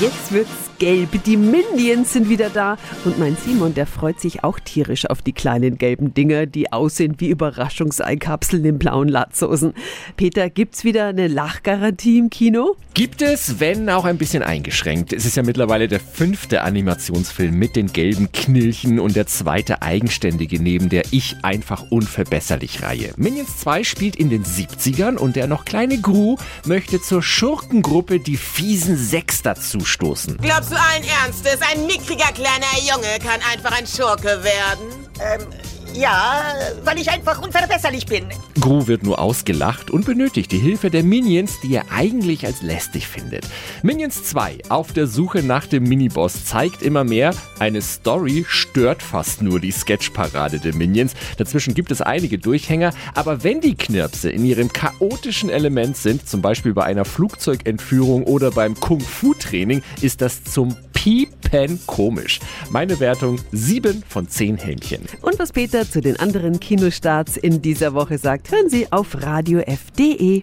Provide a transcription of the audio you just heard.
Jetzt wird's gelb. Die Minions sind wieder da. Und mein Simon, der freut sich auch tierisch auf die kleinen gelben Dinger, die aussehen wie Überraschungseikapseln in blauen Latzhosen. Peter, gibt's wieder eine Lachgarantie im Kino? Gibt es, wenn auch ein bisschen eingeschränkt. Es ist ja mittlerweile der fünfte Animationsfilm mit den gelben Knilchen und der zweite eigenständige neben der Ich einfach unverbesserlich Reihe. Minions 2 spielt in den 70ern und der noch kleine Gru möchte zur Schurkengruppe die fiesen Sechs dazu stoßen. Glaubst du allen Ernstes, ein mickriger kleiner Junge kann einfach ein Schurke werden? Ähm, ja, weil ich einfach unverbesserlich bin. Gru wird nur ausgelacht und benötigt die Hilfe der Minions, die er eigentlich als lästig findet. Minions 2 auf der Suche nach dem Miniboss zeigt immer mehr, eine Story stört fast nur die Sketchparade der Minions. Dazwischen gibt es einige Durchhänger, aber wenn die Knirpse in ihrem chaotischen Element sind, zum Beispiel bei einer Flugzeugentführung oder beim Kung-Fu-Training, ist das zum Piepen komisch. Meine Wertung 7 von 10 Hähnchen. Und was Peter zu den anderen Kinostarts in dieser Woche sagt, hören Sie auf radiof.de.